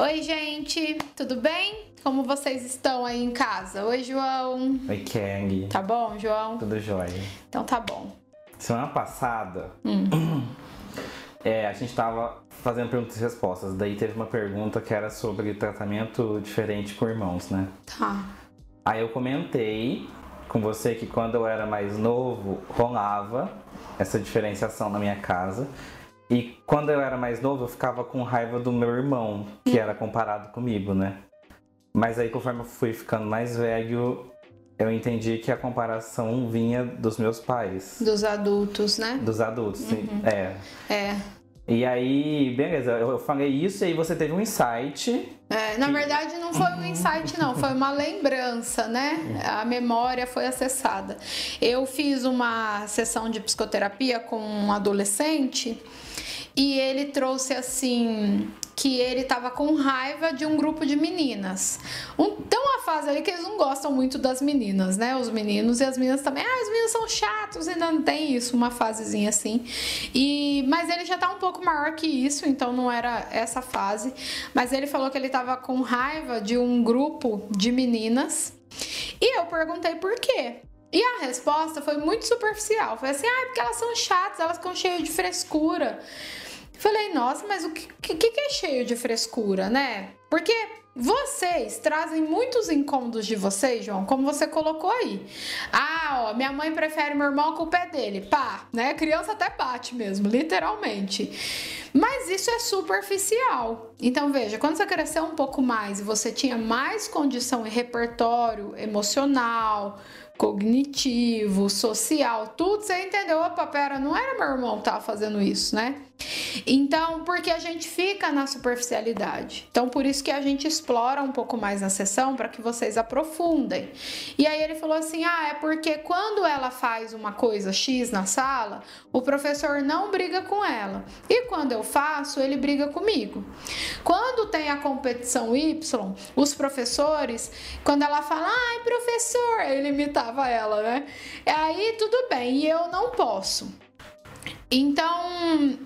Oi, gente, tudo bem? Como vocês estão aí em casa? Oi, João. Oi, Kang. Tá bom, João? Tudo jóia. Então tá bom. Semana passada, é, a gente tava fazendo perguntas e respostas. Daí teve uma pergunta que era sobre tratamento diferente com irmãos, né? Tá. Aí eu comentei com você que quando eu era mais novo, rolava essa diferenciação na minha casa. E quando eu era mais novo, eu ficava com raiva do meu irmão, que era comparado comigo, né? Mas aí, conforme eu fui ficando mais velho, eu entendi que a comparação vinha dos meus pais. Dos adultos, né? Dos adultos, sim. É. É. E aí, beleza, eu falei isso e aí você teve um insight. É, na verdade, não foi um insight, não, foi uma lembrança, né? A memória foi acessada. Eu fiz uma sessão de psicoterapia com um adolescente e ele trouxe assim que ele tava com raiva de um grupo de meninas. Tem uma fase aí que eles não gostam muito das meninas, né? Os meninos e as meninas também. Ah, os meninos são chatos, ainda não tem isso, uma fasezinha assim. E mas ele já tá um pouco maior que isso, então não era essa fase. Mas ele falou que ele tava com raiva de um grupo de meninas. E eu perguntei por quê. E a resposta foi muito superficial. Foi assim, ah, porque elas são chatas, elas ficam cheias de frescura. Falei, nossa, mas o que, que, que é cheio de frescura, né? Porque vocês trazem muitos incômodos de vocês, João, como você colocou aí. Ah, ó, minha mãe prefere meu irmão, a culpa é dele. Pá, né? Criança até bate mesmo, literalmente. Mas isso é superficial. Então veja, quando você cresceu um pouco mais e você tinha mais condição e repertório emocional, cognitivo, social, tudo, você entendeu? Opa, pera, não era meu irmão que tava fazendo isso, né? Então, porque a gente fica na superficialidade. Então, por isso que a gente explora um pouco mais na sessão para que vocês aprofundem. E aí ele falou assim: "Ah, é porque quando ela faz uma coisa X na sala, o professor não briga com ela. E quando eu faço, ele briga comigo. Quando tem a competição Y, os professores, quando ela fala: "Ai, professor", ele imitava ela, né? Aí tudo bem, e eu não posso. Então,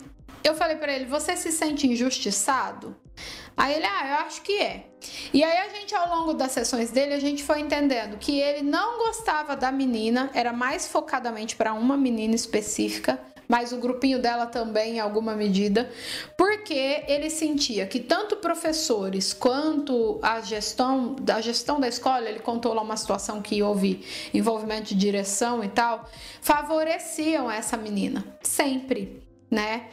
eu falei pra ele: "Você se sente injustiçado?" Aí ele: "Ah, eu acho que é". E aí a gente ao longo das sessões dele, a gente foi entendendo que ele não gostava da menina, era mais focadamente para uma menina específica, mas o grupinho dela também em alguma medida, porque ele sentia que tanto professores quanto a gestão da gestão da escola, ele contou lá uma situação que houve envolvimento de direção e tal, favoreciam essa menina, sempre né?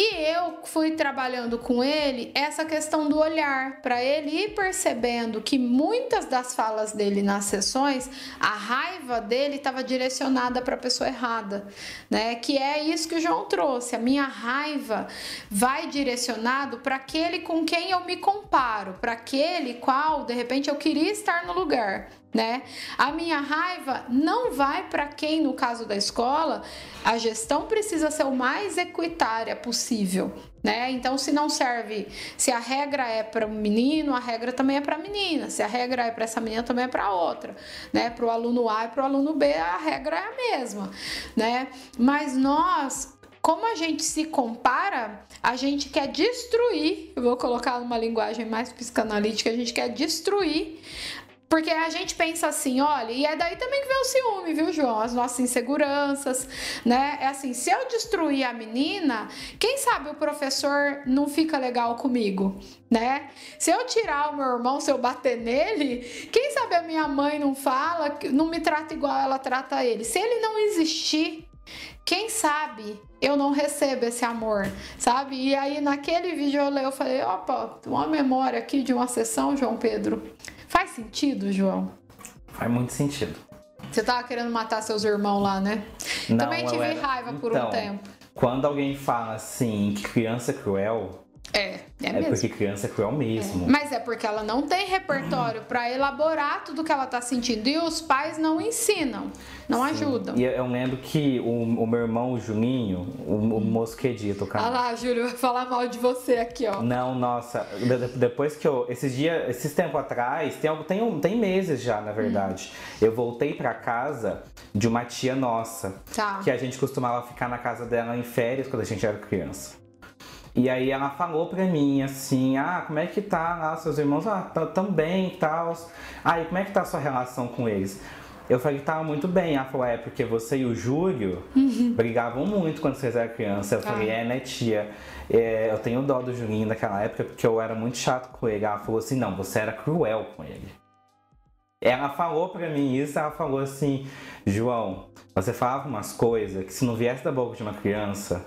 E eu fui trabalhando com ele essa questão do olhar, para ele ir percebendo que muitas das falas dele nas sessões, a raiva dele estava direcionada para a pessoa errada, né? Que é isso que o João trouxe. A minha raiva vai direcionado para aquele com quem eu me comparo, para aquele qual de repente eu queria estar no lugar né? A minha raiva não vai para quem, no caso da escola, a gestão precisa ser o mais equitária possível, né? Então, se não serve, se a regra é para o menino, a regra também é para a menina. Se a regra é para essa menina, também é para outra, né? Para o aluno A e para o aluno B, a regra é a mesma, né? Mas nós como a gente se compara, a gente quer destruir, eu vou colocar numa linguagem mais psicanalítica, a gente quer destruir porque a gente pensa assim, olha, e é daí também que vem o ciúme, viu, João? As nossas inseguranças, né? É assim, se eu destruir a menina, quem sabe o professor não fica legal comigo, né? Se eu tirar o meu irmão, se eu bater nele, quem sabe a minha mãe não fala, não me trata igual ela trata ele. Se ele não existir, quem sabe eu não recebo esse amor, sabe? E aí naquele vídeo eu, falei, opa, uma memória aqui de uma sessão, João Pedro. Faz sentido, João? Faz muito sentido. Você tava querendo matar seus irmãos lá, né? Não, Também tive era- raiva por Então, um tempo. Quando alguém fala assim que criança cruel, É, é, é, mesmo. porque criança é cruel mesmo. Mas é porque ela não tem repertório pra elaborar tudo que ela tá sentindo. E os pais não ensinam, não ajudam. E eu, lembro que o, o meu irmão, o Juninho, o, o moço que edita o Olha lá, Júlio, vai falar mal de você aqui, ó. Não, nossa, de- de- depois que eu. Esses dias, esses tempos atrás, tem, algo- tem, tem meses já, na verdade. Eu voltei pra casa de uma tia nossa. Tá. Que a gente costumava ficar na casa dela em férias quando a gente era criança. E aí ela falou pra mim assim, ah, como é que tá lá seus irmãos? Ah, tão bem e tal. Ah, e como é que tá a sua relação com eles? Eu falei que tava muito bem. Ela falou, é porque você e o Júlio uhum. brigavam muito quando vocês eram criança. Eu falei, ah. é, né, tia? É, eu tenho dó do Julinho naquela época porque eu era muito chato com ele. Ela falou assim, não, você era cruel com ele. Ela falou pra mim isso, ela falou assim, João, você falava umas coisas que se não viesse da boca de uma criança,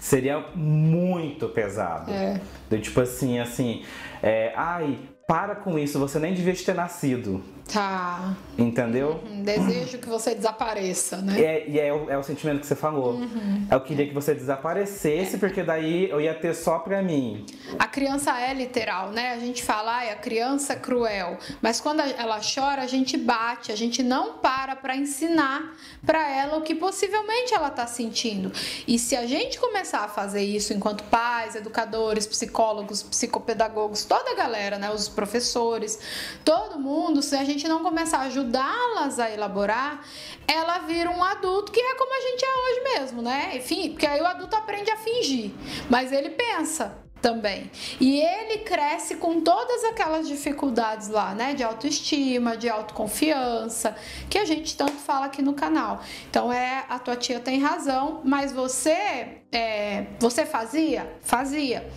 seria muito pesado. É. Do, tipo assim, assim, é, ai, para com isso, você nem devia ter nascido. Tá. Entendeu? Uhum. Desejo que você desapareça, né? É, e é o, é o sentimento que você falou. Uhum. Eu queria que você desaparecesse, porque daí eu ia ter só pra mim. A criança é literal, né? A gente fala, ai, a criança é cruel. Mas quando ela chora, a gente bate, a gente não para pra ensinar pra ela o que possivelmente ela tá sentindo. E se a gente começar a fazer isso enquanto pais, educadores, psicólogos, psicopedagogos, toda a galera, né? Os professores, todo mundo, se a gente não começar a ajudá-las a elaborar, ela vira um adulto que é como a gente é hoje mesmo, né? Enfim, porque aí o adulto aprende a fingir, mas ele pensa também. E ele cresce com todas aquelas dificuldades lá, né? De autoestima, de autoconfiança, que a gente tanto fala aqui no canal. Então é, a tua tia tem razão, mas você, é, você fazia? Fazia.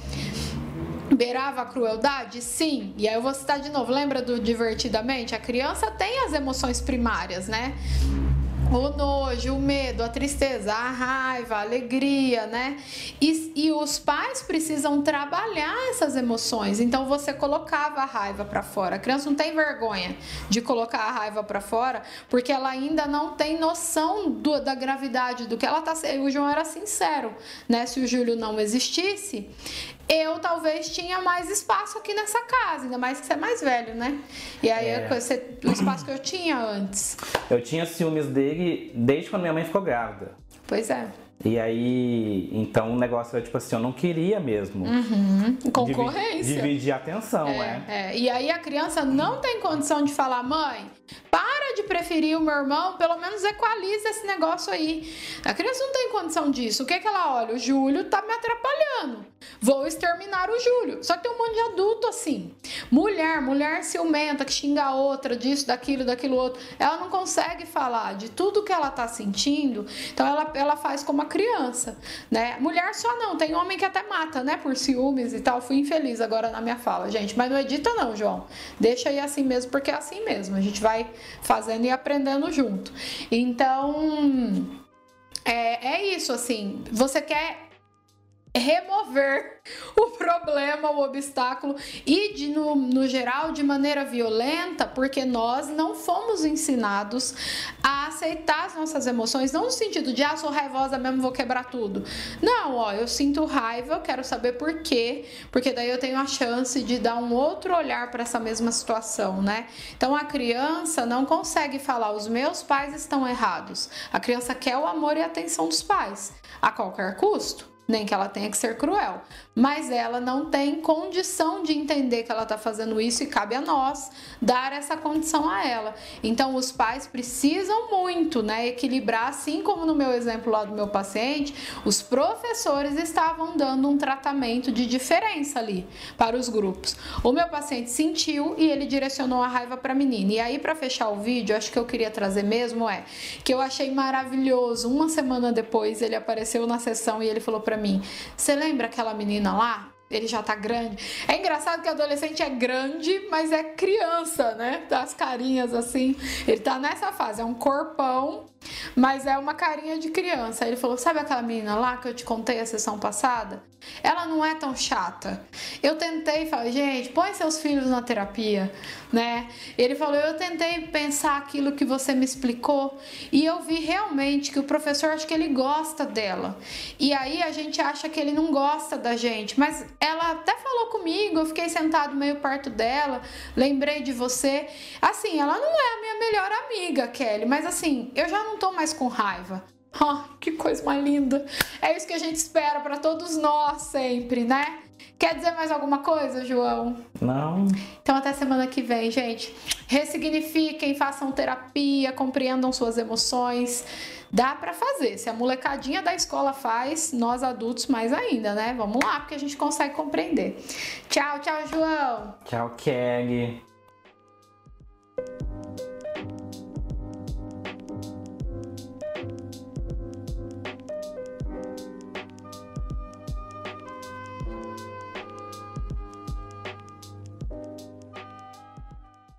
Beirava a crueldade? Sim. E aí eu vou citar de novo. Lembra do divertidamente? A criança tem as emoções primárias, né? o nojo, o medo, a tristeza, a raiva, a alegria, né? E, e os pais precisam trabalhar essas emoções. Então você colocava a raiva para fora. A criança não tem vergonha de colocar a raiva para fora, porque ela ainda não tem noção do, da gravidade do que ela tá. O João era sincero, né? Se o Júlio não existisse, eu talvez tinha mais espaço aqui nessa casa, ainda mais que você é mais velho, né? E aí é. você, o espaço que eu tinha antes. Eu tinha ciúmes dele desde quando minha mãe ficou grávida. Pois é. E aí, então o negócio era tipo assim, eu não queria mesmo. Uhum. Concorrência. Dividir, dividir a atenção, é, é. é. E aí a criança não tem condição de falar, mãe, para de preferir o meu irmão, pelo menos equaliza esse negócio aí. A criança não tem condição disso. O que, é que ela olha? O Júlio tá me atrapalhando. Vou exterminar o Júlio. Só que tem um monte de adulto assim. Mulher, mulher ciumenta, que xinga a outra, disso, daquilo, daquilo outro. Ela não consegue falar de tudo que ela tá sentindo. Então ela, ela faz como a criança, né? Mulher só não, tem homem que até mata, né? Por ciúmes e tal. Fui infeliz agora na minha fala, gente. Mas não edita não, João. Deixa aí assim mesmo, porque é assim mesmo. A gente vai fazendo e aprendendo junto. Então, é, é isso, assim. Você quer remover o problema, o obstáculo e de, no, no geral de maneira violenta, porque nós não fomos ensinados a aceitar as nossas emoções, não no sentido de ah, sou raivosa mesmo, vou quebrar tudo. Não, ó, eu sinto raiva, eu quero saber por quê, porque daí eu tenho a chance de dar um outro olhar para essa mesma situação, né? Então a criança não consegue falar os meus pais estão errados. A criança quer o amor e a atenção dos pais a qualquer custo nem que ela tenha que ser cruel, mas ela não tem condição de entender que ela está fazendo isso e cabe a nós dar essa condição a ela. Então os pais precisam muito, né, equilibrar, assim como no meu exemplo lá do meu paciente, os professores estavam dando um tratamento de diferença ali para os grupos. O meu paciente sentiu e ele direcionou a raiva para a menina. E aí para fechar o vídeo, acho que eu queria trazer mesmo é que eu achei maravilhoso. Uma semana depois ele apareceu na sessão e ele falou para mim: Você lembra aquela menina lá? Ele já tá grande. É engraçado que adolescente é grande, mas é criança, né? Das carinhas assim. Ele tá nessa fase, é um corpão, mas é uma carinha de criança. Ele falou: Sabe aquela menina lá que eu te contei a sessão passada? Ela não é tão chata. Eu tentei, falei, gente, põe seus filhos na terapia, né? Ele falou, eu tentei pensar aquilo que você me explicou e eu vi realmente que o professor acho que ele gosta dela. E aí a gente acha que ele não gosta da gente, mas ela até falou comigo, eu fiquei sentado meio perto dela, lembrei de você. Assim, ela não é a minha melhor amiga, Kelly, mas assim, eu já não tô mais com raiva. Oh, que coisa mais linda! É isso que a gente espera para todos nós sempre, né? Quer dizer mais alguma coisa, João? Não. Então até semana que vem, gente. Ressignifiquem, façam terapia, compreendam suas emoções. Dá para fazer. Se a molecadinha da escola faz, nós adultos mais ainda, né? Vamos lá, porque a gente consegue compreender. Tchau, tchau, João. Tchau, Kelly.